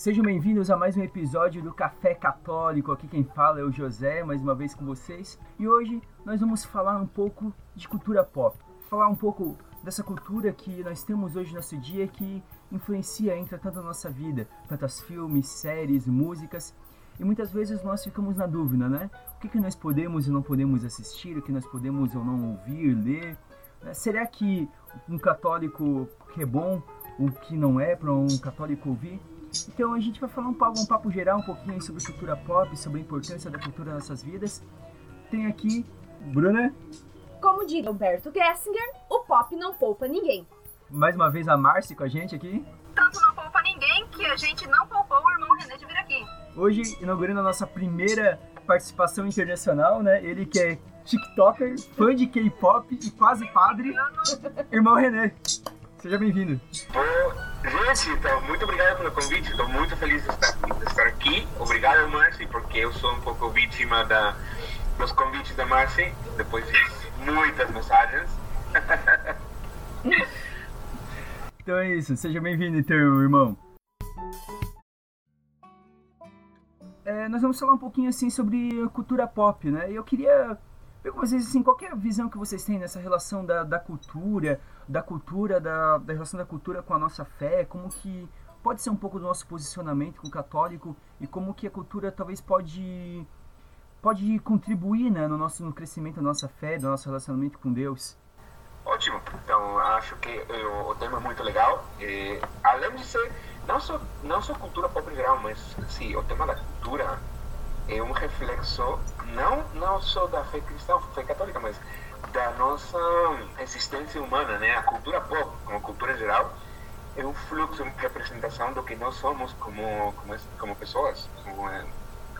Sejam bem-vindos a mais um episódio do Café Católico. Aqui quem fala é o José, mais uma vez com vocês. E hoje nós vamos falar um pouco de cultura pop. Falar um pouco dessa cultura que nós temos hoje no nosso dia que influencia, entra tanto na nossa vida, tantas filmes, séries, músicas. E muitas vezes nós ficamos na dúvida, né? O que, que nós podemos e não podemos assistir, o que nós podemos ou não ouvir, ler. Será que um católico que é bom, o que não é para um católico ouvir? Então a gente vai falar um papo, um papo geral um pouquinho sobre cultura pop, sobre a importância da cultura nas nossas vidas. Tem aqui Bruna. Como diria Humberto Gessinger, o pop não poupa ninguém. Mais uma vez a Marci com a gente aqui. Tanto não poupa ninguém que a gente não poupou o irmão René de vir aqui. Hoje inaugurando a nossa primeira participação internacional, né? Ele que é TikToker, fã de K-pop e quase padre, irmão René. Seja bem-vindo. Gente, então, muito obrigado pelo convite. Estou muito feliz de estar, de estar aqui. Obrigado, Marci, porque eu sou um pouco vítima da, dos convites da Marci. Depois fiz muitas mensagens. então é isso. Seja bem-vindo, então, irmão. É, nós vamos falar um pouquinho assim sobre cultura pop, né? Eu queria com vocês assim, qual é a visão que vocês têm nessa relação da, da cultura, da cultura, da, da relação da cultura com a nossa fé, como que pode ser um pouco do nosso posicionamento com o católico e como que a cultura talvez pode pode contribuir né, no nosso no crescimento da nossa fé, do nosso relacionamento com Deus. Ótimo. Então acho que o, o tema é muito legal. E, além de ser não só não só cultura pop geral, mas sim o tema da cultura é um reflexo não não só da fé cristã, fé católica, mas da nossa existência humana, né? A cultura pop, como cultura geral, é um fluxo, uma representação do que nós somos como como, como pessoas, como, é,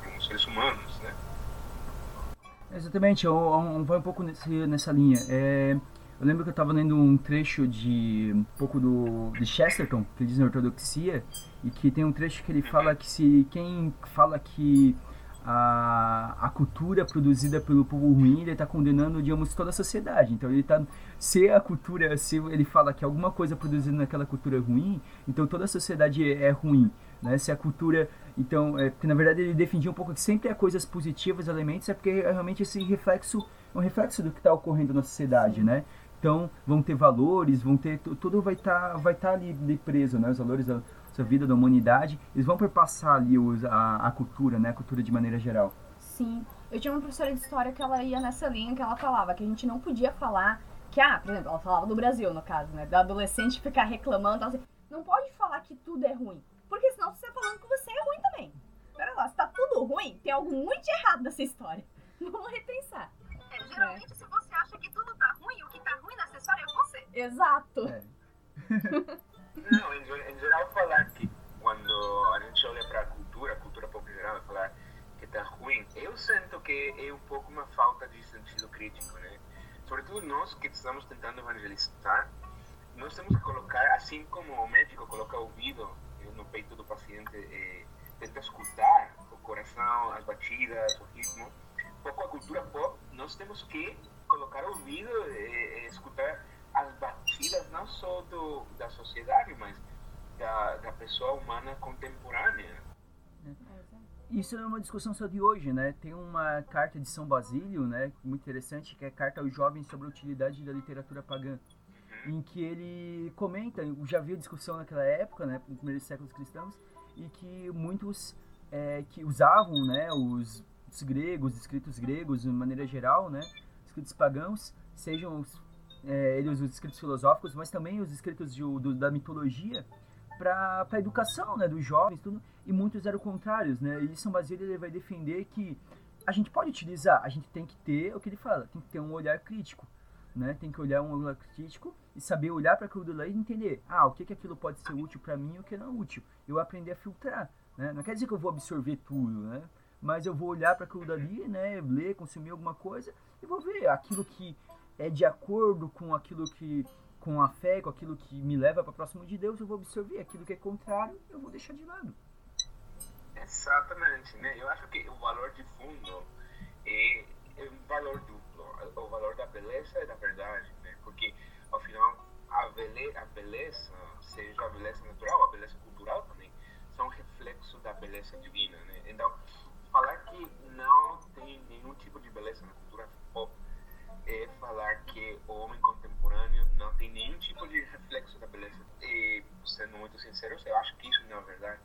como seres humanos, né? Exatamente, vai um pouco nesse, nessa linha. É, eu lembro que eu estava lendo um trecho de um pouco do de Chesterton, que diz na ortodoxia, e que tem um trecho que ele fala que se quem fala que a, a cultura produzida pelo povo ruim, ele está condenando, digamos, toda a sociedade. Então, ele está se a cultura, se ele fala que alguma coisa produzida naquela cultura é ruim, então toda a sociedade é, é ruim, né? Se a cultura, então, é, porque na verdade ele defendia um pouco que sempre há coisas positivas, elementos, é porque realmente esse reflexo é um reflexo do que está ocorrendo na sociedade, né? Então, vão ter valores, vão ter tudo vai estar tá, vai tá ali, ali preso, né? Os valores essa vida da humanidade, eles vão perpassar ali os, a, a cultura, né? A cultura de maneira geral. Sim. Eu tinha uma professora de história que ela ia nessa linha que ela falava que a gente não podia falar que, ah, por exemplo, ela falava do Brasil, no caso, né? Da adolescente ficar reclamando, assim, não pode falar que tudo é ruim. Porque senão você tá falando que você é ruim também. Pera lá, se tá tudo ruim, tem algo muito errado nessa história. Vamos repensar. É, geralmente, é. se você acha que tudo tá ruim, o que tá ruim nessa história é você. Exato. É. Não, em, em, geral falar que quando a gente olha para a cultura, a cultura pop em geral, falar que está ruim, eu sinto que é um pouco uma falta de sentido crítico, né? Sobretudo nós que estamos tentando evangelizar, nós temos que colocar, assim como o médico coloca o ouvido no peito do paciente e tenta escutar o coração, as batidas, o ritmo, pouco a cultura pop, nós temos que colocar o ouvido e, e escutar as batidas não só do, da sociedade, mas da, da pessoa humana contemporânea. Isso é uma discussão só de hoje, né? Tem uma carta de São Basílio, né, muito interessante, que é a carta aos jovens sobre a utilidade da literatura pagã, uhum. em que ele comenta, já havia discussão naquela época, né, nos primeiros séculos cristãos, e que muitos é, que usavam, né, os, os gregos, escritos gregos, de maneira geral, né, escritos pagãos, sejam os é, eles os escritos filosóficos, mas também os escritos de, do, da mitologia para a educação né, dos jovens, tudo, e muitos eram contrários, né? E São Basílio ele vai defender que a gente pode utilizar, a gente tem que ter o que ele fala, tem que ter um olhar crítico, né? Tem que olhar um olhar crítico e saber olhar para aquilo lá e entender, ah, o que que aquilo pode ser útil para mim e o que não é útil. Eu aprender a filtrar, né? Não quer dizer que eu vou absorver tudo, né? Mas eu vou olhar para aquilo dali, né? Ler, consumir alguma coisa e vou ver aquilo que é de acordo com aquilo que com a fé, com aquilo que me leva para próximo de Deus, eu vou absorver aquilo que é contrário, eu vou deixar de lado. Exatamente, né? Eu acho que o valor de fundo é, é um valor duplo, o valor da beleza e da verdade, né? Porque ao final a beleza, a beleza, seja a beleza natural, a beleza cultural também, são reflexos beleza divina, né? Então, falar que não tem nenhum tipo de beleza na cultura é falar que o homem contemporâneo não tem nenhum tipo de reflexo da beleza. E, sendo muito sincero, eu acho que isso não é verdade.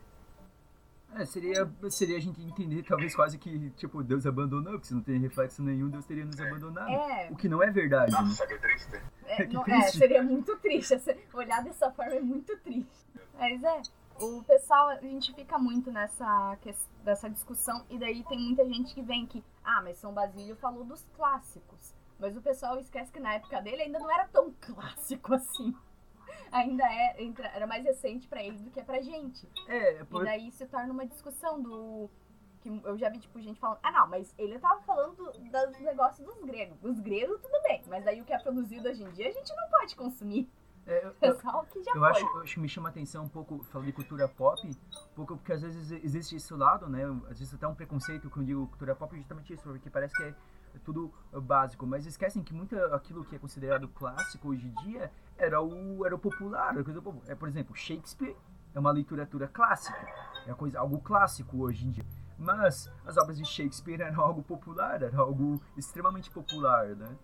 É, seria, seria a gente entender talvez quase que, tipo, Deus abandonou, porque se não tem reflexo nenhum, Deus teria nos abandonado. É. O que não é verdade. né? Nossa, que triste. É, Que não- é, triste. seria muito triste. Olhar dessa forma é muito triste. Mas é, o pessoal, a gente fica muito nessa, nessa discussão, e daí tem muita gente que vem que, ah, mas São Basílio falou dos clássicos. Mas o pessoal esquece que na época dele ainda não era tão clássico assim. Ainda é, era mais recente pra ele do que pra gente. É, E por, daí se torna uma discussão do. Que eu já vi, tipo, gente falando, ah não, mas ele tava falando dos negócios dos gregos. Os gregos, tudo bem. Mas daí o que é produzido hoje em dia a gente não pode consumir. é, eu- É só o que já Eu foi. acho, eu acho que me chama a atenção um pouco, falando de cultura pop, um pouco porque às vezes existe esse lado, né? Às vezes até um preconceito quando eu digo cultura pop, é justamente isso, porque parece que é tudo básico, mas esquecem que muito aquilo que é considerado clássico hoje em dia era o, era o popular, era coisa popular. É, por exemplo, Shakespeare é uma literatura clássica, é coisa, algo clássico hoje em dia. Mas as obras de Shakespeare eram algo popular, era algo extremamente popular, né?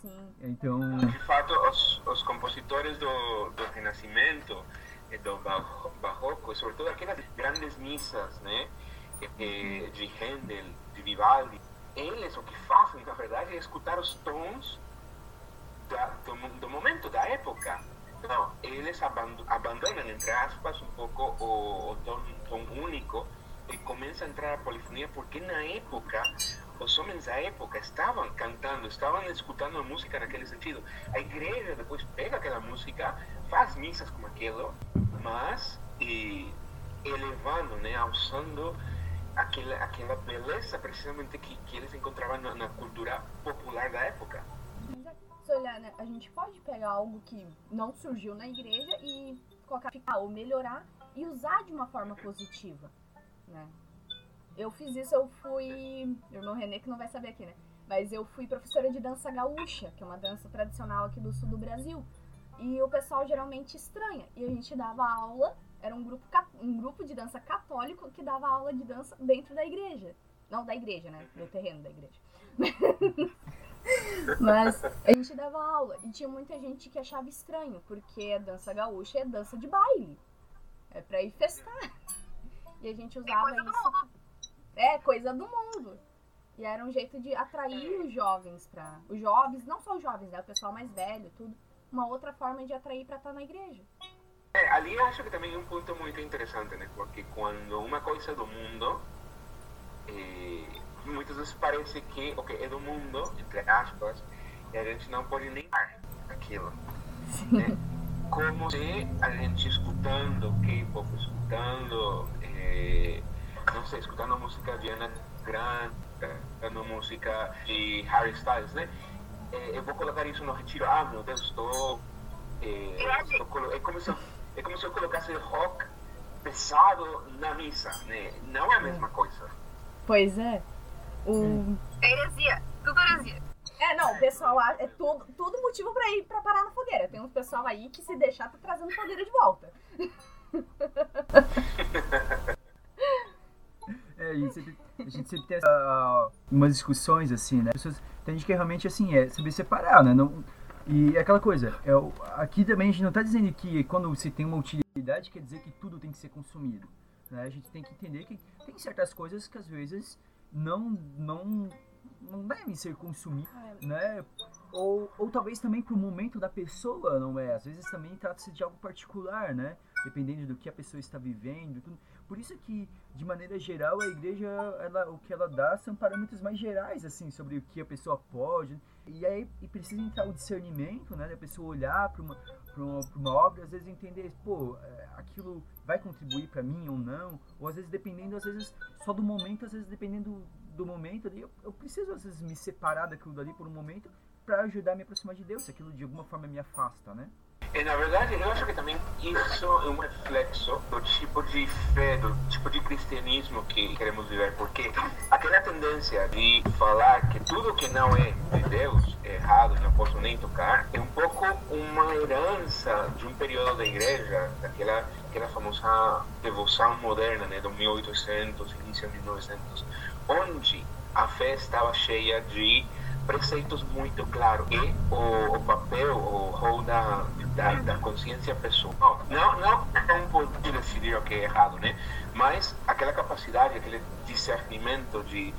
Sim. Então, De fato, os, os compositores do, do Renascimento, e do Barro- Barroco, e sobretudo aquelas grandes missas, né, eh, de Handel, de Vivaldi, eles o que fazem, na verdade, é escutar os tons da, do, do momento, da época. Não, eles abando- abandonam, entre aspas, um pouco o, o tom, tom único e começa a entrar a polifonia, porque na época, os homens da época estavam cantando, estavam escutando a música naquele sentido. A igreja depois pega aquela música, faz missas como aquilo, mas e, elevando, né, alçando aquela, aquela beleza precisamente que, que eles encontravam na, na cultura popular da época. Né, a gente pode pegar algo que não surgiu na igreja e colocar, ou melhorar e usar de uma forma positiva, né? Eu fiz isso, eu fui, meu irmão Renê que não vai saber aqui, né? Mas eu fui professora de dança gaúcha, que é uma dança tradicional aqui do sul do Brasil. E o pessoal geralmente estranha. E a gente dava aula, era um grupo, um grupo de dança católico que dava aula de dança dentro da igreja. Não da igreja, né? No terreno da igreja. Mas a gente dava aula e tinha muita gente que achava estranho, porque a dança gaúcha é dança de baile. É pra ir festar. E a gente usava coisa do isso. É, coisa do mundo. E era um jeito de atrair os jovens pra. Os jovens, não só os jovens, né? O pessoal mais velho, tudo. Uma outra forma de atrair pra estar na igreja. É, ali eu acho que também é um ponto muito interessante, né? Porque quando uma coisa é do mundo, eh, muitas vezes parece que o que é do mundo, entre aspas, e a gente não pode nem dar aquilo. Né? Como se a gente escutando K-pop, escutando, eh, não sei, escutando música de Ana Grande, escutando música de Harry Styles, né? Eh, eu vou colocar isso no retiro. Ah, meu Deus, estou. eh, estou colo- é, como se eu, é como se eu colocasse rock pesado na missa, né? Não é a mesma coisa. Pois é. O... É heresia. Tudo heresia. É, não, o pessoal é tudo, tudo motivo pra ir pra parar na fogueira. Tem uns pessoal aí que se deixar tá trazendo fogueira de volta. É, a gente sempre, a gente sempre tem essa, umas discussões assim, né? Pessoas, tem gente que realmente assim é saber separar, né? Não, e é aquela coisa, é, o- aqui também a gente não está dizendo que quando se tem uma utilidade quer dizer que tudo tem que ser consumido. Né? A gente tem que entender que tem certas coisas que às vezes não não não devem ser consumidas, né? Ou, ou talvez também pro momento da pessoa, não é? Às vezes também trata-se de algo particular, né? Dependendo do que a pessoa está vivendo. Tudo. Por isso que, de maneira geral, a igreja, ela, o que ela dá são parâmetros mais gerais, assim, sobre o que a pessoa pode. E aí e precisa entrar o discernimento, né? Da pessoa olhar para uma, pra uma, uma obra, às vezes entender, pô, é, aquilo vai contribuir para mim ou não. Ou às vezes dependendo, às vezes, só do momento, às vezes dependendo do momento ali, eu, eu preciso às vezes me separar daquilo dali por um momento para ajudar a me aproximar de Deus, se aquilo de alguma forma me afasta, né? E, na verdade, eu acho que também isso é um reflexo do tipo de fé, do tipo de cristianismo que queremos viver. Porque aquela tendência de falar que tudo que não é de Deus é errado, não posso nem tocar, é um pouco uma herança de um período da igreja, daquela aquela famosa devoção moderna, né, do 1800, início de 1900, onde a fé estava cheia de preceitos muito claros e o, o papel, o rol da, da, da consciência pessoal. Não, não, não pode decidir o que é errado, né? Mas aquela capacidade, aquele discernimento de,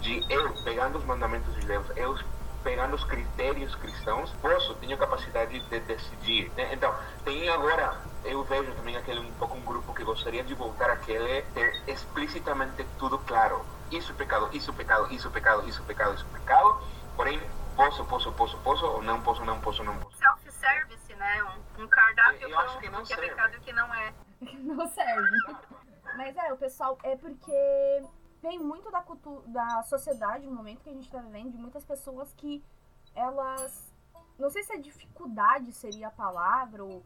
de eu, pegando os mandamentos de Deus, eu pegando os critérios cristãos, posso, tenho capacidade de decidir. Né? Então, tem agora, eu vejo também aquele um pouco um grupo que gostaria de voltar àquele ter explicitamente tudo claro. Isso é pecado, isso é pecado, isso é pecado, isso é pecado, isso é pecado. Porém, posso, posso, posso, posso, ou não posso, não posso, não posso. Self-service, né? Um, um cardápio Eu acho para que não que é serve. pecado e o que não é. não serve. Mas é, o pessoal, é porque vem muito da cultura, da sociedade, no momento que a gente tá vivendo, de muitas pessoas que elas, não sei se a dificuldade seria a palavra, ou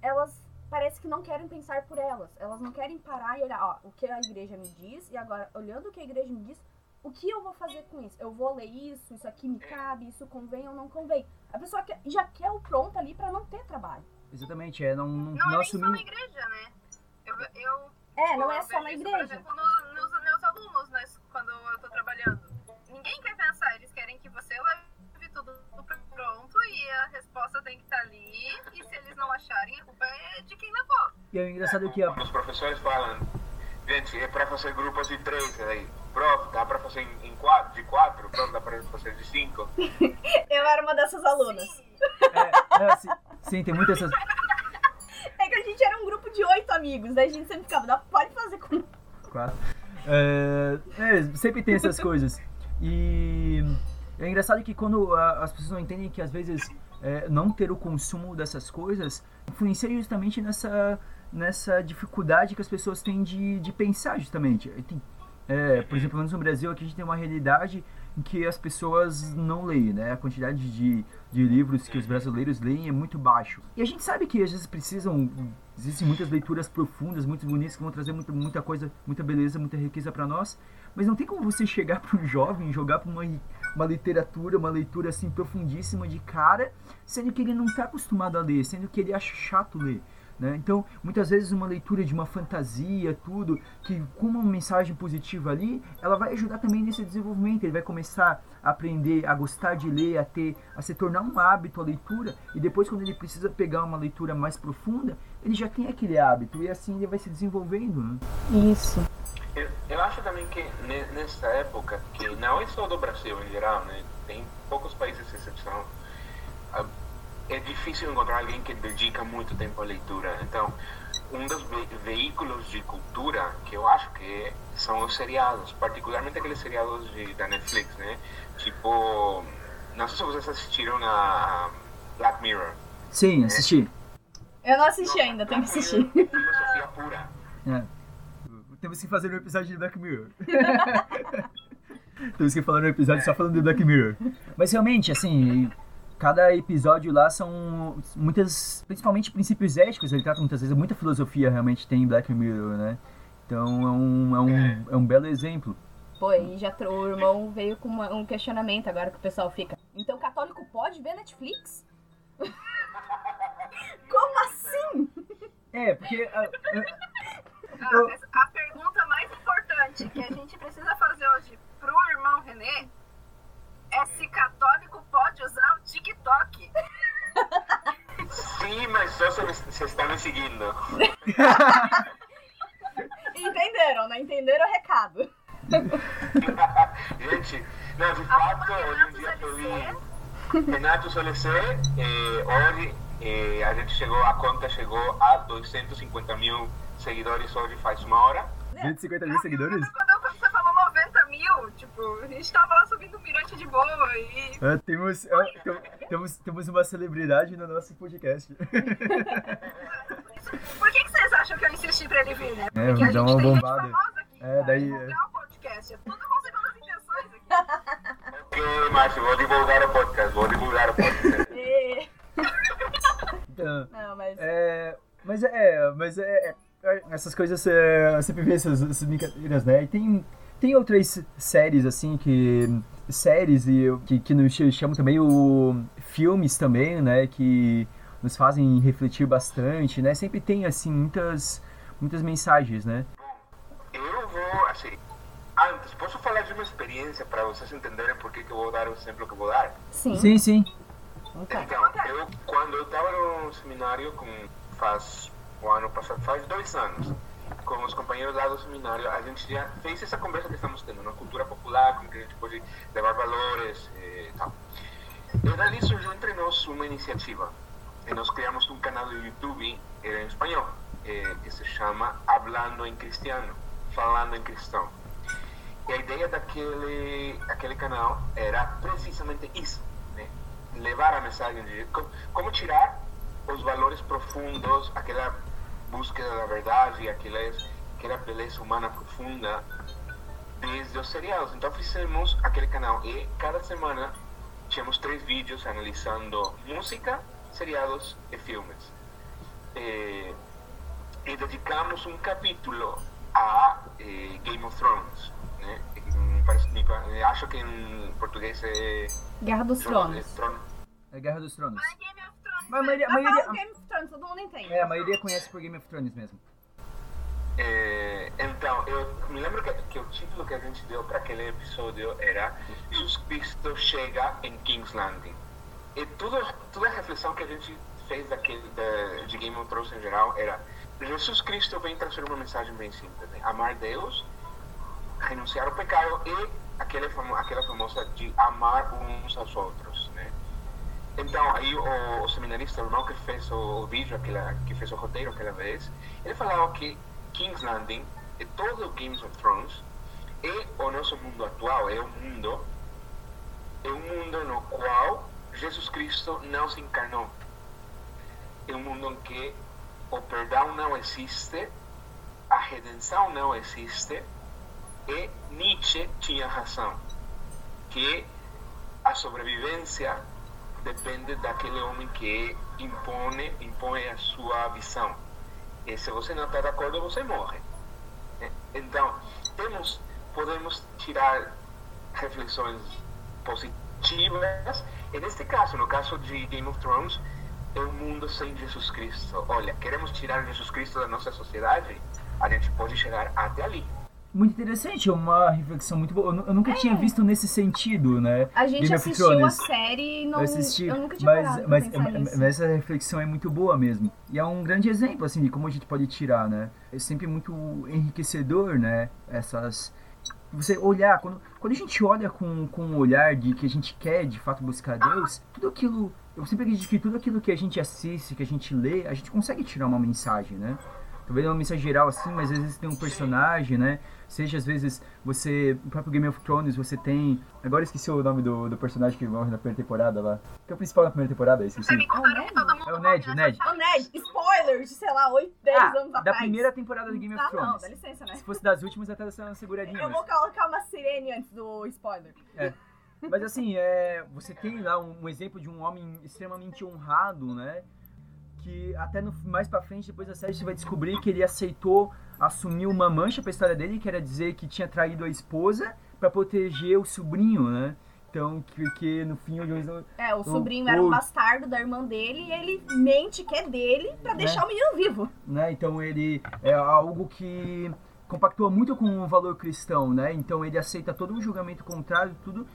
elas parece que não querem pensar por elas. Elas não querem parar e olhar, ó, o que a igreja me diz, e agora, olhando o que a igreja me diz, o que eu vou fazer com isso? Eu vou ler isso, isso aqui me cabe, isso convém ou não convém. A pessoa quer- já quer o pronto ali pra não ter trabalho. Exatamente, é não, não, Não, não é nem só assumir. na igreja, né? Eu, eu É, não eu é só na igreja. Por exemplo, no- nos meus alunos, né, quando eu tô trabalhando. Ninguém quer pensar, eles querem que você leve tudo pronto e a resposta tem que estar ali. E se eles não acharem, a culpa é de quem levou. E é engraçado que a, Os professores falam, gente, é para fazer grupos de três, aí, prof, dá para fazer em, quatro, de quatro, prof, dá para fazer de cinco. Eu era uma dessas alunas. é, é, sim, sim, tem muitas essas. É que a gente era um grupo de oito amigos, daí a gente sempre ficava, "Dá- pode fazer com. Quatro. É, é, sempre tem essas coisas. E é engraçado que quando a- as pessoas não entendem que às vezes é, não ter o consumo dessas coisas influencia justamente nessa, nessa dificuldade que as pessoas têm de, de pensar justamente. Tem- é, por exemplo, no Brasil, aqui a gente tem uma realidade em que as pessoas não leem, né? A quantidade de, de livros que os brasileiros leem é muito baixo. E a gente sabe que às vezes precisam, existem muitas leituras profundas, muito bonitas, que vão trazer muita, muita coisa, muita beleza, muita riqueza para nós, mas não tem como você chegar para um jovem, jogar para uma, uma literatura, uma leitura assim profundíssima de cara, sendo que ele não está acostumado a ler, sendo que ele acha chato ler. Né? Então, muitas vezes uma leitura de uma fantasia, tudo, que com uma mensagem positiva ali, ela vai ajudar também nesse desenvolvimento. Ele vai começar a aprender a gostar de ler, a ter, a se tornar um hábito a leitura, e depois quando ele precisa pegar uma leitura mais profunda, ele já tem aquele hábito e assim ele vai se desenvolvendo. Né? Isso. Eu, eu acho também que ne- nessa época, que não é só do Brasil em geral, né? Tem poucos países exceção. É difícil encontrar alguém que dedica muito tempo à leitura. Então, um dos ve- veículos de cultura que eu acho que são os seriados, particularmente aqueles seriados de, da Netflix, né? Tipo, não sei se vocês assistiram a Black Mirror. Sim, assisti. Eu não assisti ainda, tem que assistir. É filosofia pura. É. Temos que fazer um episódio de Black Mirror. Temos que falar um episódio só falando de Black Mirror. Mas realmente, assim, cada episódio lá são muitas, principalmente princípios éticos, ele trata muitas vezes, muita filosofia realmente tem em Black Mirror, né? Então é um, é um, é um belo exemplo. Pô, e já o irmão veio com uma- um questionamento agora que o pessoal fica. Então católico pode ver Netflix? Como assim? É, porque a- a- Ah, Eu- mas a pergunta mais importante que a gente precisa fazer hoje pro irmão Renê é se católico pode usar o TikTok. Sim, mas só se, se está me seguindo. Entenderam, né? Entenderam o recado. Gente, não, de fato, hoje em dia feliz. Renato Solecer, eh, hoje eh, a gente chegou, a conta chegou a 250 mil seguidores hoje faz uma hora. 150 mil seguidores? Quando quando você gente tava lá subindo o mirante de boa e. É, temos, é, tem- temos, temos uma celebridade no nosso podcast. Por que, que vocês acham que eu insisti pra ele vir, né? É, Porque a dá gente uma tem gente bombada. famosa aqui. É, daí- divulgar o podcast. É tudo com segundas intenções aqui. Ok, Márcio, vou divulgar o podcast, vou divulgar o podcast. E- Então, Não, mas. É, mas é, mas é, é, essas coisas é, sempre vi essas, essas brincadeiras, né? E tem, tem outras séries assim que séries e que, que nos chamam também o filmes também, né? Que nos fazem refletir bastante, né? Sempre tem, assim, muitas, muitas mensagens, né? Eu vou, assim, antes, posso falar de uma experiência para vocês entenderem por que, que eu vou dar o exemplo que eu vou dar? Sim. Sim, sim. Então, eu, quando eu estava no seminário, com, faz o ano passado, faz dois anos, com os companheiros lá do seminário, a gente já fez essa conversa que estamos tendo, na cultura popular, como que a gente pode levar valores eh, e tal. E dali surgiu entre nós uma iniciativa. E nós criamos um canal do YouTube eh, em espanhol, eh, que se chama Hablando em Cristiano, Falando em Cristão. E a ideia daquele, aquele canal era precisamente isso, né? levar a mensagem de como tirar os valores profundos, aquela búsqueda da verdade, aquelas, aquela beleza humana profunda desde os seriados. Então fizemos aquele canal e cada semana tínhamos três vídeos analisando música, seriados e filmes. Eh, e dedicamos um capítulo a eh, Game of Thrones. Né? Parece- acho que em português é Guerra dos Tronos. Trono- É Guerra dos Tronos. Mas a maioria, a maioria, Game of Thrones, todo mundo entende. é, a maioria conhece por Game of Thrones mesmo. É, então, eu me lembro que, que o título que a gente deu para aquele episódio era Jesus Cristo chega em King's Landing. E tudo, toda a reflexão que a gente fez daquele, da, de Game of Thrones em geral era Jesus Cristo vem trazer uma mensagem bem simples. Né? Amar Deus, renunciar ao pecado e aquela, famo, aquela famosa de amar uns aos outros. Então, aí o, o seminarista, o irmão que fez o, o vídeo, aquela, que fez o roteiro aquela vez, ele falava que King's Landing e todo o Game of Thrones é o nosso mundo atual, é um mundo, é um mundo no qual Jesus Cristo não se encarnou. É um mundo em que o perdão não existe, a redenção não existe, e Nietzsche tinha razão, que a sobrevivência depende daquele homem que impõe, impõe a sua visão. E se você não está de acordo, você morre. né? Então, temos, podemos tirar reflexões positivas. E neste caso, no caso de Game of Thrones, é um mundo sem Jesus Cristo. Olha, queremos tirar Jesus Cristo da nossa sociedade, a gente pode chegar até ali. Muito interessante, é uma reflexão muito boa. Eu, nu- eu nunca tinha visto nesse sentido, né? A gente Game assistiu a série e não. eu assisti, eu nunca tinha mas, mas, mas nisso. essa reflexão é muito boa mesmo. E é um grande exemplo, assim, de como a gente pode tirar, né? É sempre muito enriquecedor, né? Essas... Você olhar, quando, quando a gente olha com, com um olhar de que a gente quer, de fato, buscar Deus, tudo aquilo... Eu sempre acredito que tudo aquilo que a gente assiste, que a gente lê, a gente consegue tirar uma mensagem, né? Talvez uma mensagem geral assim, mas às vezes tem um personagem, né? Seja às vezes você. No próprio Game of Thrones você tem. Agora eu esqueci o nome do, do personagem que morre na primeira temporada lá. Que é o principal na primeira temporada, esqueci. Me contaram que todo mundo É o Ned, o Ned. nessa Ô, Ned, spoilers de, sei lá, 8, 10 Ah, anos da atrás. primeira temporada do Game of Ah, não, Thrones. dá licença, né? Se fosse das últimas, até dessa uma seguradinha. Eu mas- vou colocar uma sirene antes do spoiler. Mas assim, é, você tem lá um, um exemplo de um homem extremamente honrado, né? Que até no, mais pra frente, depois da série, você vai descobrir que ele aceitou assumir uma mancha pra história dele, que era dizer que tinha traído a esposa pra proteger o sobrinho, né? Então, que, que no fim eles É, o O- sobrinho era um o- bastardo da irmã dele e ele mente que é dele pra deixar o menino vivo. né? Então ele é algo que compactua muito com o valor cristão, né? Então ele aceita todo o julgamento contrário, tudo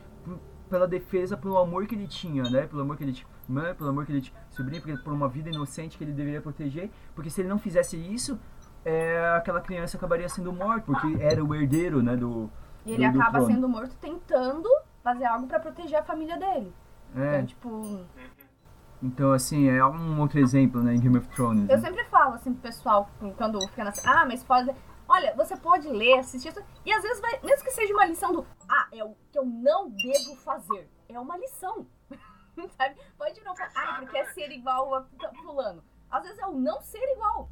pela defesa, pelo amor que ele tinha, né? Pelo amor que ele tinha, irmã, pelo amor que ele tinha sobrinho, porque- por uma vida inocente que ele deveria proteger, porque se ele não fizesse isso, é, aquela criança acabaria sendo morta, porque era o herdeiro, né? Do, E ele do- do acaba trono. sendo morto tentando fazer algo pra proteger a família dele. É, Então, tipo, então assim, é um outro exemplo, né? Em Game of Thrones. eu né? sempre falo assim pro pessoal, quando fica na. Ah, mas pode. Olha, você pode ler, assistir. E às vezes vai. Mesmo que seja uma lição do. Ah, é o que eu não devo fazer. É uma lição. Sabe? Pode não falar. Ah, porque é ser igual a fulano. Às vezes é o não ser igual.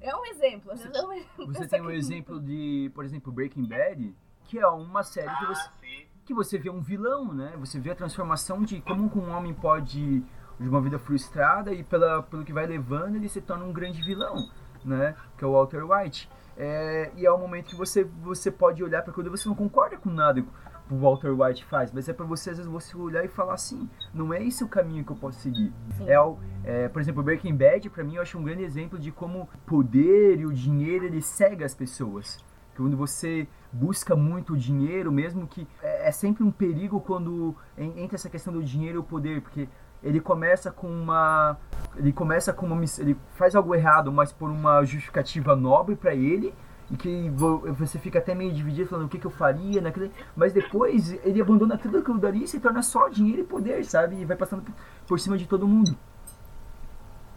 É. É um exemplo. Vezes é um exemplo. Você tem um exemplo de, por exemplo, Breaking Bad, que é uma série que você Ah, sim. que você vê um vilão, né? Você vê a transformação de como um homem pode de uma vida frustrada e pela, pelo que vai levando ele se torna um grande vilão, né? Que é o Walter White. É, e é o momento que você você pode olhar para quando você não concorda com nada o Walter White faz, mas é para você às vezes você olhar e falar assim, não é esse o caminho que eu posso seguir. É, o, é, por exemplo, Breaking Bad para mim eu acho um grande exemplo de como o poder e o dinheiro ele cega as pessoas. Quando você busca muito dinheiro, mesmo que é, é sempre um perigo quando entra essa questão do dinheiro e o poder, porque ele começa com uma ele começa com uma ele faz algo errado, mas por uma justificativa nobre para ele que você fica até meio dividido falando o que, que eu faria naquele, mas depois ele abandona tudo aquilo dali e se torna só dinheiro e poder, sabe? E vai passando por cima de todo mundo.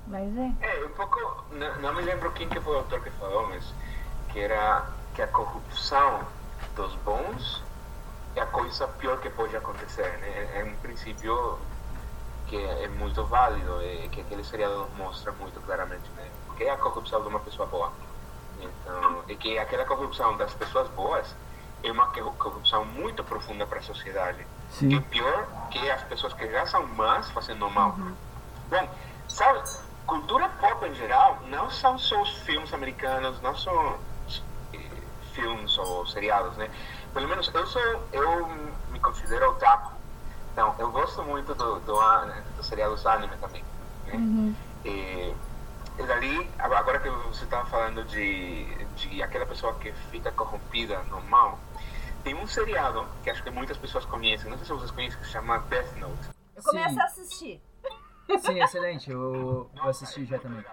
Mas é. É, um pouco, não, não me lembro quem que foi o autor que falou, mas que era que a corrupção dos bons é a coisa pior que pode acontecer, né? É um princípio que é muito válido e que aquele seriado mostra muito claramente, né? O que é a corrupção de uma pessoa boa? Então, e que aquela corrupção das pessoas boas é uma corrupção muito profunda para a sociedade. Sim. É pior que as pessoas que já são más fazendo mal. Uhum. Bom, sabe, cultura pop em geral não são só os filmes americanos, não são eh, filmes ou seriados, né? Pelo menos eu sou, eu me considero otaku. Então, eu gosto muito do, do, do seriados anime também. Né? Uhum. E, dali, agora que você estava falando de, de aquela pessoa que fica corrompida no mal, tem um seriado que acho que muitas pessoas conhecem, não sei se vocês conhecem, que se chama Death Note. Eu começo Sim. a assistir. Sim, excelente, eu, eu assisti já também.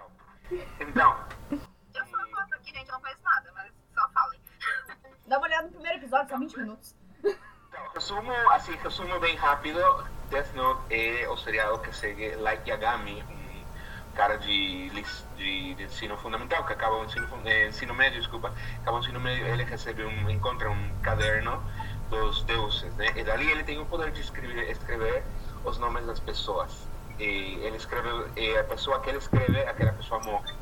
Então. Eu sou a aqui, gente, eu não conheço nada, mas só falem. Dá uma olhada no primeiro episódio, são 20 minutos. Então, resumo, assim, resumo bem rápido, Death Note é o seriado que segue Light Yagami, cara de, de, de, ensino fundamental, que acaba o ensino, eh, ensino médio, desculpa, acaba o ensino médio, ele recebe um, encontra um caderno dos deuses, né? E dali ele tem o poder de escrever, escrever os nomes das pessoas. E ele escreve, e a pessoa que ele escreve, aquela pessoa morre.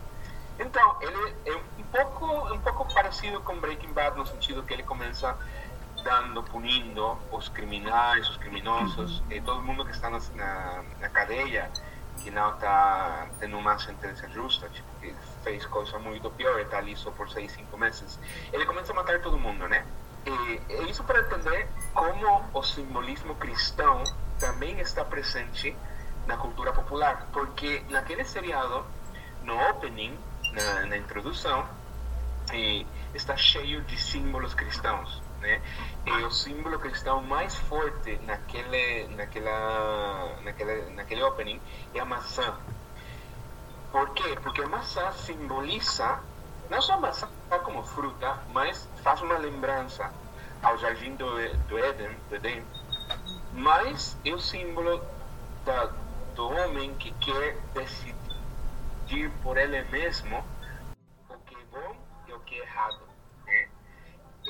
Então, ele é um pouco, um pouco parecido com Breaking Bad no sentido que ele começa dando, punindo os criminais, os criminosos, e todo mundo que está na, na, na cadeia que não está tendo uma sentença justa, tipo, que fez coisa muito pior e está só por seis, cinco meses. Ele começa a matar todo mundo, né? E isso para entender como o simbolismo cristão também está presente na cultura popular, porque naquele seriado, no opening, na, na introdução, está cheio de símbolos cristãos né? E o símbolo cristão mais forte naquele, naquela, naquele opening é a maçã. Por quê? Porque a maçã simboliza, não só a maçã como fruta, mas faz uma lembrança ao jardim do, do Éden, do Éden, mas é o símbolo da, do homem que quer decidir por ele mesmo o que é bom e o que é errado.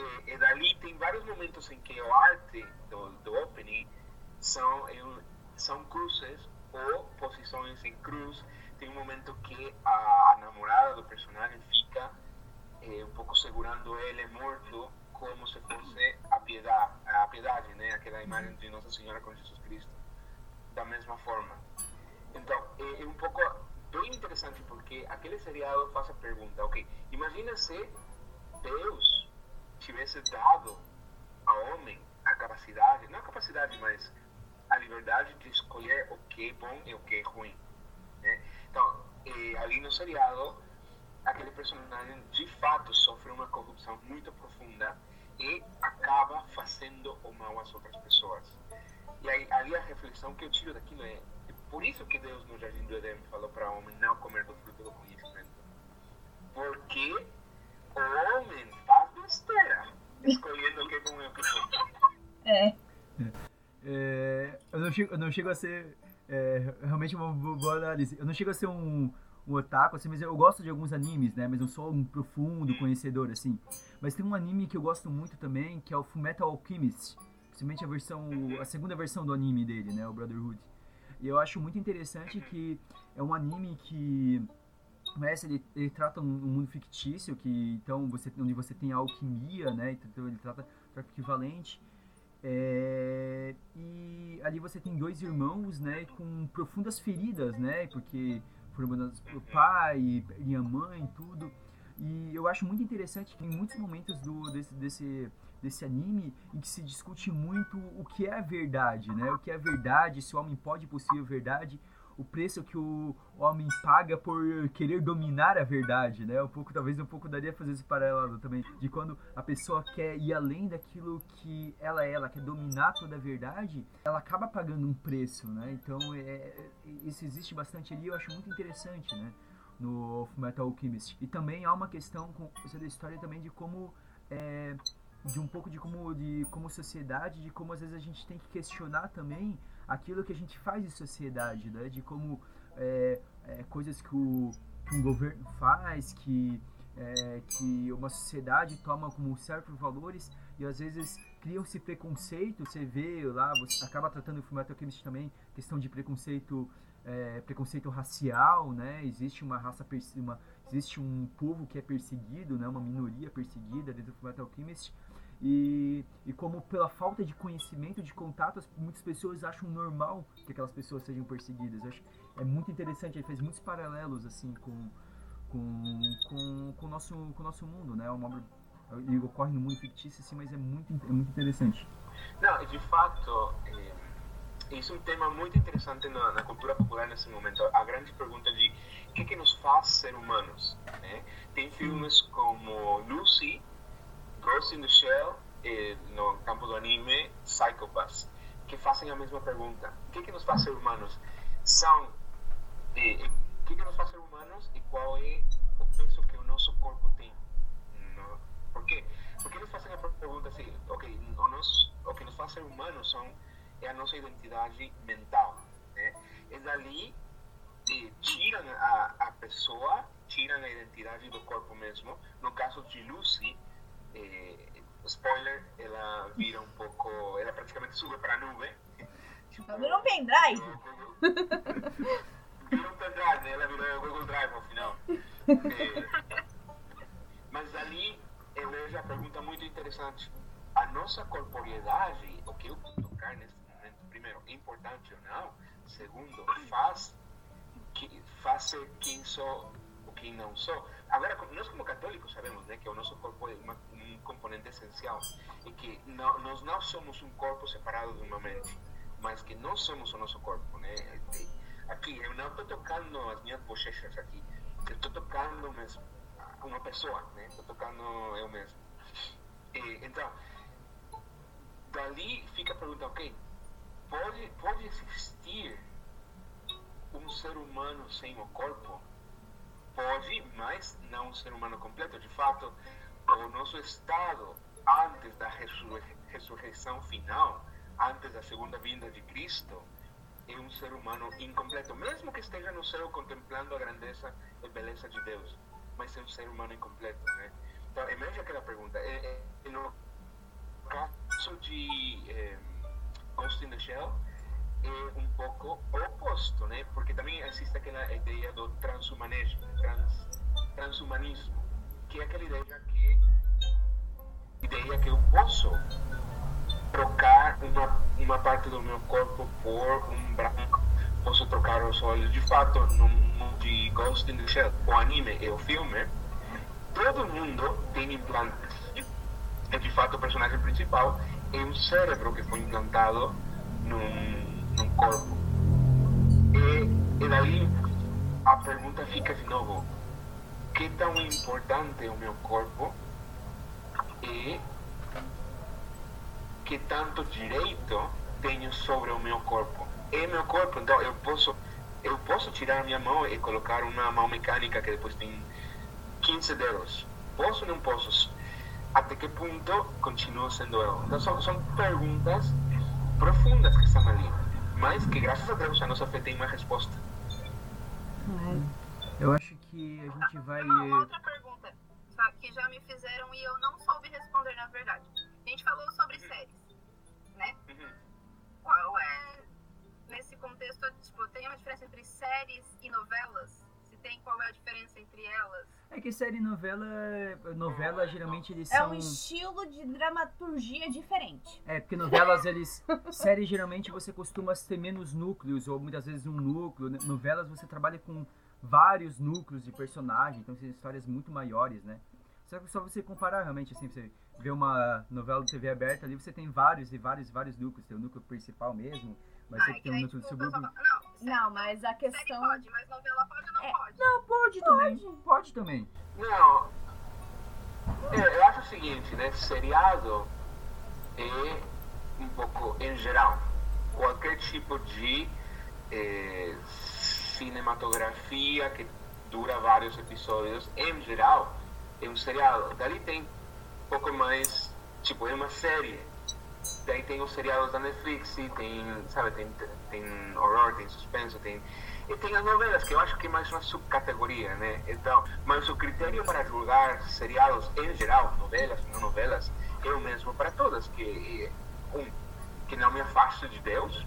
E, e dali tem vários momentos em que a arte do, do opening são, são cruzes ou posições em cruz. Tem um momento que a, a namorada do personagem fica eh, um pouco segurando ele morto como se fosse a piedade, a piedade, né? Aquela imagem de Nossa Senhora com Jesus Cristo. Da mesma forma. Então, é, é um pouco bem interessante porque aquele seriado faz a pergunta, ok, imagina se Deus tivesse dado ao homem a capacidade, não a capacidade, mas a liberdade de escolher o que é bom e o que é ruim. Né? Então, ali no seriado, aquele personagem de fato sofre uma corrupção muito profunda e acaba fazendo o mal às outras pessoas. E aí, ali a reflexão que eu tiro daquilo é, é por isso que Deus no Jardim do Éden falou para o homem não comer do fruto do conhecimento. Porque o homem escolhendo o que é bom e o que é. É. é eu, não chego, eu não chego a ser é, realmente uma boa análise. Eu não chego a ser um, um otaku, assim, mas eu gosto de alguns animes, né? Mas não sou um profundo conhecedor, assim. Mas tem um anime que eu gosto muito também, que é o Fullmetal Alchemist. Principalmente a versão, a segunda versão do anime dele, né? O Brotherhood. E eu acho muito interessante que é um anime que mas ele, ele trata um, um, mundo fictício que então você onde você tem a alquimia né então ele trata o equivalente é, e ali você tem dois irmãos né com profundas feridas né porque foram abandonados pelo pai e a mãe tudo E eu acho muito interessante que em muitos momentos do, desse, desse, desse anime em que se discute muito o que é a verdade, né? O que é a verdade, se o homem pode possuir a verdade, o preço que o homem paga por querer dominar a verdade, né? Um pouco, talvez um pouco daria fazer esse paralelo também, de quando a pessoa quer ir além daquilo que ela é, ela quer dominar toda a verdade, ela acaba pagando um preço, né? Então, é, é isso existe bastante ali, eu acho muito interessante, né? No Metal Alchemist. E também há uma questão com essa história também de como é, de um pouco de como de como sociedade, de como às vezes a gente tem que questionar também aquilo que a gente faz em sociedade, né? De como é, é, coisas que, o, que um governo faz, que, é, que uma sociedade toma como certos valores e às vezes criam-se preconceito. Você vê lá, você acaba tratando o Fullmetal Alchemist também questão de preconceito, é, preconceito racial, né? Existe uma raça uma, existe um povo que é perseguido, né? Uma minoria perseguida dentro do Fullmetal Alchemist e, e como pela falta de conhecimento, de contato, muitas pessoas acham normal que aquelas pessoas sejam perseguidas. Eu acho é muito interessante, ele fez muitos paralelos assim com com, com, com o nosso com o nosso mundo, né? É uma obra ele ocorre no mundo fictício, assim, mas é muito é muito interessante. Não, de fato, é, isso é um tema muito interessante na, na, cultura popular nesse momento. A grande pergunta de o que, que nos faz ser humanos. Né? Tem filmes como Lucy, Ghost in the Shell, eh, no campo do anime, Psychopaths, que fazem a mesma pergunta. O que, que nos faz ser humanos? São. Eh, o que, que nos faz ser humanos e qual é o peso que o nosso corpo tem? No, por quê? Porque eles fazem a pergunta assim: ok, o, nos, o que nos faz ser humanos são, é a nossa identidade mental. Né? E dali eh, tiram a, a pessoa, tiram a identidade do corpo mesmo. No caso de Lucy, eh, spoiler, ela vira um pouco, ela praticamente sube para a nuvem. Tipo, vira um pendrive. vira um pendrive, né? ela virou o Google Drive ao final. É, mas ali eu já pergunta muito interessante. A nossa corporeidade, o que eu tocar nesse momento, primeiro, é importante ou não? Segundo, faz, que, faz ser quem sou ou quem não sou. Agora, nós como católicos sabemos né, que o nosso corpo é uma, um componente essencial e que não, nós não somos um corpo separado de uma mente, mas que nós somos o nosso corpo. Né? Aqui, eu não estou tocando as minhas bochechas aqui, eu estou tocando mesmo uma pessoa, né? estou tocando eu mesmo. E, então, dali fica a pergunta, ok, pode, pode existir um ser humano sem o corpo? Pode, mas não um ser humano completo. De fato, o nosso estado antes da ressurreição final, antes da segunda vinda de Cristo, é um ser humano incompleto, mesmo que esteja no céu contemplando a grandeza e beleza de Deus, mas é um ser humano incompleto, né? Então, emerge aquela pergunta. É, é, no caso de é, Ghost in the Shell, é um pouco oposto, né? Porque também existe aquela ideia do transhumanismo, trans, transhumanismo, que é aquela ideia que ideia que eu posso trocar uma, uma parte do meu corpo por um branco, posso trocar os olhos. De fato, no de Ghost in the Shell, o anime e o filme, todo mundo tem implantes. E de fato, o personagem principal é um cérebro que foi implantado num. Daí a pergunta fica de novo: que tão importante é o meu corpo e que tanto direito tenho sobre o meu corpo? É meu corpo, então eu posso eu posso tirar minha mão e colocar uma mão mecânica que depois tem 15 dedos. Posso ou não posso? Até que ponto continua sendo eu? Então são, são perguntas profundas que estão ali mas que graças a Deus a nossa fé tem uma resposta. Eu acho que a gente vai. Uma outra pergunta que já me fizeram e eu não soube responder na verdade. A gente falou sobre séries, né? Uhum. Qual é, nesse contexto, tipo, tem uma diferença entre séries e novelas? Tem, qual é a diferença entre elas? É que série e novela, novela geralmente eles é são... É um estilo de dramaturgia diferente. É, porque novelas eles... série geralmente você costuma ter menos núcleos, ou muitas vezes um núcleo. Né? Novelas você trabalha com vários núcleos de personagem, então são histórias muito maiores, né? Só que só você comparar realmente, assim, você vê uma novela de TV aberta ali, você tem vários e vários e vários núcleos. Tem o núcleo principal mesmo, mas você tem um núcleo de o pessoal subgrupo. fala, Não, Não, mas a série questão. pode, mas novela pode ou não É. pode? Não, pode também. Pode também. Não. É, eu acho o seguinte, né? Seriado é um pouco em geral. Qualquer tipo de eh, cinematografia que dura vários episódios, em geral, é um seriado. Dali tem pouco mais, tipo, é uma série. Daí tem os seriados da Netflix, e tem, sabe, tem, tem horror, tem suspense, tem e tem as novelas, que eu acho que é mais uma subcategoria, né? Então, mas o critério para julgar seriados em geral, novelas, não novelas, é o mesmo para todas, que um, que não me afaste de Deus,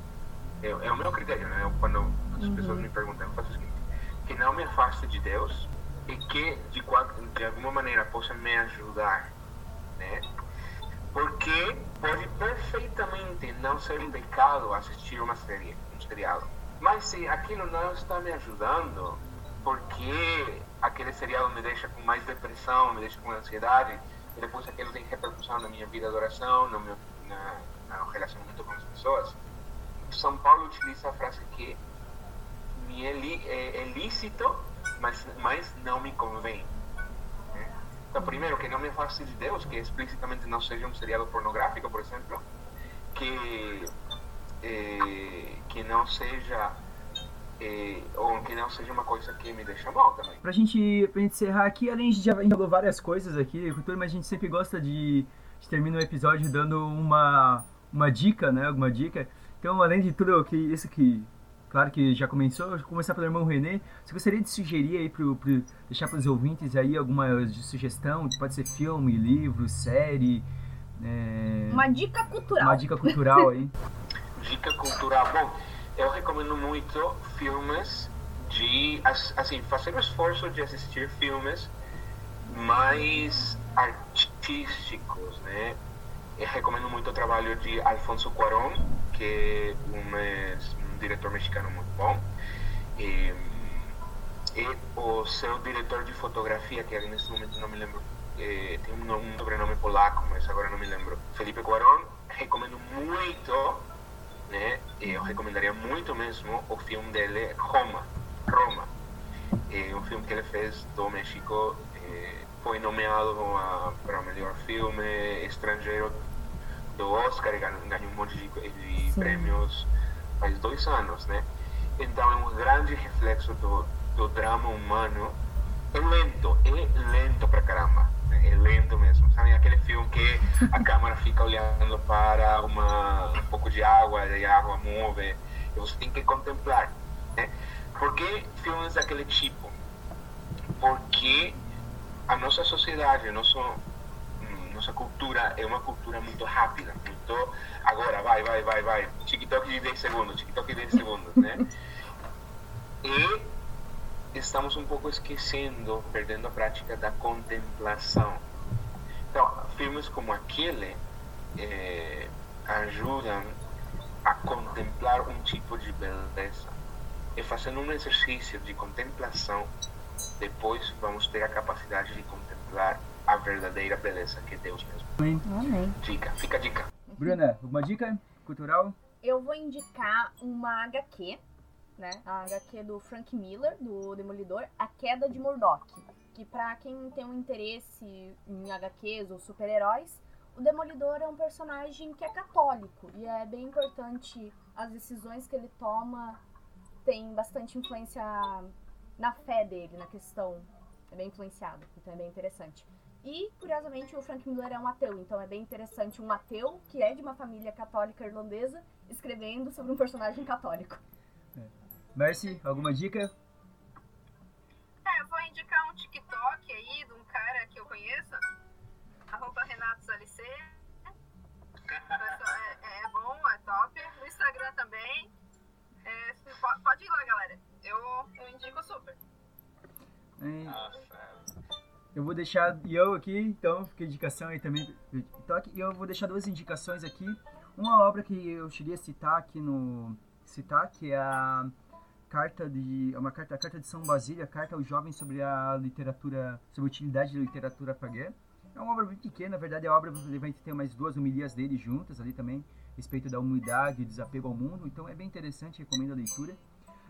é, é o meu critério, né? Eu, quando as pessoas me perguntam, eu faço o seguinte, que não me afaste de Deus e que de, de alguma maneira possa me ajudar, né? Porque pode perfeitamente não ser um pecado assistir uma série, um seriado. Mas se aquilo não está me ajudando, porque aquele seriado me deixa com mais depressão, me deixa com ansiedade, e depois aquilo tem repercussão na minha vida de oração, no meu, na, no relacionamento com as pessoas, São Paulo utiliza a frase que me é, é, é lícito, mas, mas não me convém. Então, primeiro, que não me Deus, que explicitamente não seja um seriado pornográfico, por exemplo, que, eh, que não seja eh, ou que não seja uma coisa que me deixa mal também. Pra gente, pra gente encerrar aqui, além de já falou várias coisas aqui, cultura, mas a gente sempre gosta de, de terminar o episódio dando uma, uma dica, né? Alguma dica. Então, além de tudo que isso que, claro que já começou, começar pelo irmão Renê. Você gostaria de sugerir aí, pro, pro, deixar para os ouvintes aí alguma sugestão? Pode ser filme, livro, série, é, Uma dica cultural. uma dica cultural aí. Dica cultural. Bom, eu recomendo muito filmes de, as- assim, fazer o esforço de assistir filmes mais artísticos, né? Eu recomendo muito o trabalho de Alfonso Cuarón, que é um diretor mexicano muito bom. E, e o seu diretor de fotografia, que nesse momento não me lembro, eh, tem um, um sobrenome polaco, mas agora não me lembro. Felipe Cuarón, recomendo muito, né? Eu recomendaria muito mesmo o filme dele, Roma. Roma. É um filme que ele fez do México, eh, foi nomeado a- para o melhor filme estrangeiro do Oscar e ganhou, ganhou um monte de, de prêmios faz dois anos, né? Então é um grande reflexo do, do drama humano. É lento, é lento pra caramba. né? É lento mesmo. Sabe aquele filme que a câmera fica olhando para uma, um pouco de água e a água move e você tem que contemplar. Né? Por que filmes daquele tipo? Porque a nossa sociedade, a nosso, nossa cultura é uma cultura muito rápida, muito agora, vai, vai, vai, vai, TikTok de 10 segundos, TikTok de 10 segundos, né? E estamos um pouco esquecendo, perdendo a prática da contemplação. Então, filmes como aquele eh, ajudam a contemplar um tipo de beleza. E fazendo um exercício de contemplação, depois vamos ter a capacidade de contemplar a verdadeira beleza que é Deus mesmo. Amém. Dica, fica a dica. Bruna, alguma dica cultural? Eu vou indicar uma HQ, né? A HQ do Frank Miller, do Demolidor, A Queda de Murdoch. Que pra quem tem um interesse em HQs ou super-heróis, o Demolidor é um personagem que é católico. E é bem importante as decisões que ele toma tem bastante influência na fé dele, na questão. É bem influenciado, então é bem interessante. E, curiosamente, o Frank Miller é um ateu, então é bem interessante um ateu que é de uma família católica irlandesa escrevendo sobre um personagem católico. Mercy, alguma dica? É, eu vou indicar um TikTok aí de um cara que eu conheço, arroba Renato Salicê. É, é bom, é top. No Instagram também. É, pode ir lá, galera. Eu, eu indico super. É, Nossa. Eu vou deixar e eu aqui, então, fica indicação aí também. E eu vou deixar duas indicações aqui. Uma obra que eu cheguei a citar aqui no. citar, que é a carta de é uma carta a carta de São Basílio, a carta aos jovens sobre a literatura, sobre a utilidade da literatura pagã. É uma obra bem pequena, na verdade a obra vai ter mais duas homilias dele juntas ali também, respeito da humildade e desapego ao mundo, então é bem interessante, recomendo a leitura.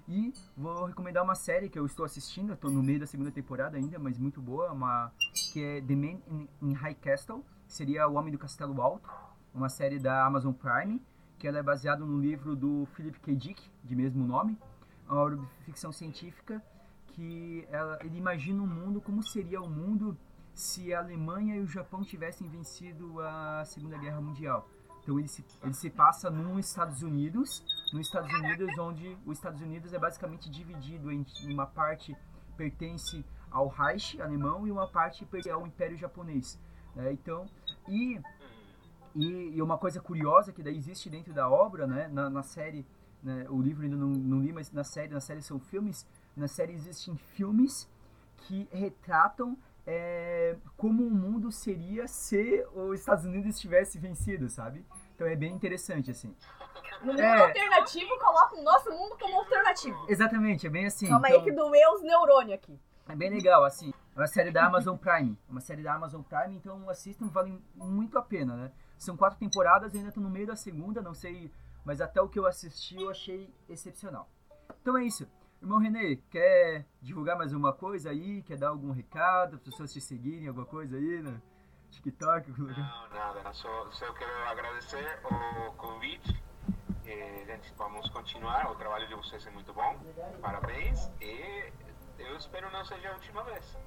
E vou recomendar uma série que eu estou assistindo, estou no meio da segunda temporada ainda, mas muito boa, uma que é The Man in, in High Castle, seria O Homem do Castelo Alto, uma série da Amazon Prime, que ela é baseada no livro do Philip K. Dick, de mesmo nome, uma obra de ficção científica que ela, ele imagina um mundo como seria o mundo se a Alemanha e o Japão tivessem vencido a Segunda Guerra Mundial. Então ele se, ele se passa nos Estados Unidos, nos Estados Unidos onde os Estados Unidos é basicamente dividido em uma parte pertence ao Reich alemão e uma parte pertence ao Império Japonês. Né? Então, e, e, e, uma coisa curiosa que daí existe dentro da obra, né? na, na série, né? o livro ainda não, não li, mas na série, na série são filmes, na série existem filmes que retratam é, como o mundo seria se os Estados Unidos tivesse vencido, sabe? Então é bem interessante, assim. No mundo é. alternativo, coloca o nosso mundo como alternativo. Exatamente, é bem assim. Calma então... aí que doeu os neurônios aqui. É bem legal, assim. É uma série da Amazon Prime. É uma série da Amazon Prime, então assistam, vale muito a pena, né? São quatro temporadas, ainda tô no meio da segunda, não sei, mas até o que eu assisti eu achei excepcional. Então é isso. Irmão Renê, quer divulgar mais uma coisa aí? Quer dar algum recado para as pessoas te seguirem, alguma coisa aí, né? TikTok? Não, nada, só, só quero agradecer o convite. Eh, gente, vamos continuar. O trabalho de vocês é muito bom. Parabéns. E eu espero não seja a última vez.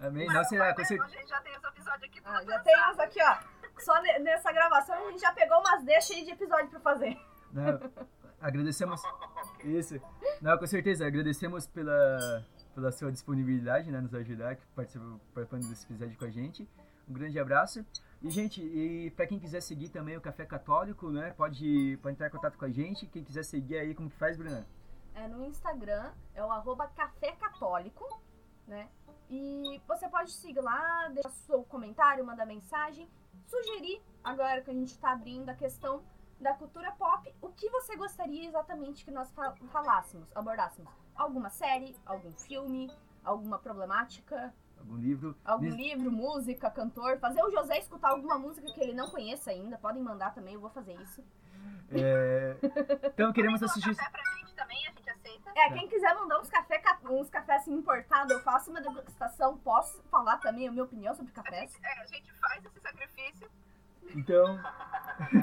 Amém. Não será, com certeza. A gente já tem esse episódio aqui. Ah, já temos aqui, ó. Só nessa gravação a gente já pegou umas deixas aí de episódio para fazer. Não, agradecemos. Isso. Não, com certeza. Agradecemos pela, pela sua disponibilidade, né? Nos ajudar, participando desse episódio com a gente. Um grande abraço. E, gente, e para quem quiser seguir também o Café Católico, né? Pode, pode entrar em contato com a gente. Quem quiser seguir aí, como que faz, Bruna? É, no Instagram é o arroba Café Católico, né? E você pode seguir lá, deixar seu comentário, mandar mensagem, sugerir, agora que a gente está abrindo a questão da cultura pop, o que você gostaria exatamente que nós falássemos, abordássemos? Alguma série, algum filme, alguma problemática? Algum livro? Algum livro, música, cantor. Fazer o José escutar alguma música que ele não conheça ainda. Podem mandar também, eu vou fazer isso. É... Então queremos assistir. Café pra gente também, a gente aceita. É, quem quiser mandar uns café, uns cafés assim importados, eu faço uma degustação. Posso falar também a minha opinião sobre cafés? A gente, é, a gente faz esse sacrifício. Então,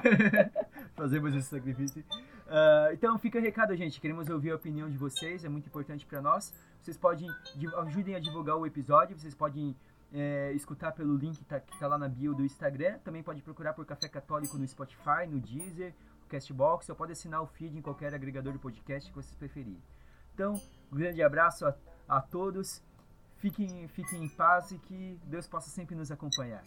fazemos esse sacrifício. Uh, então, fica o recado, gente. Queremos ouvir a opinião de vocês, é muito importante para nós. Vocês podem, ajudem a divulgar o episódio, vocês podem é, escutar pelo link que tá, que tá lá na bio do Instagram. Também pode procurar por Café Católico no Spotify, no Deezer, no Castbox, ou pode assinar o feed em qualquer agregador de podcast que vocês preferirem. Então, um grande abraço a, a todos. Fiquem, fiquem em paz e que Deus possa sempre nos acompanhar.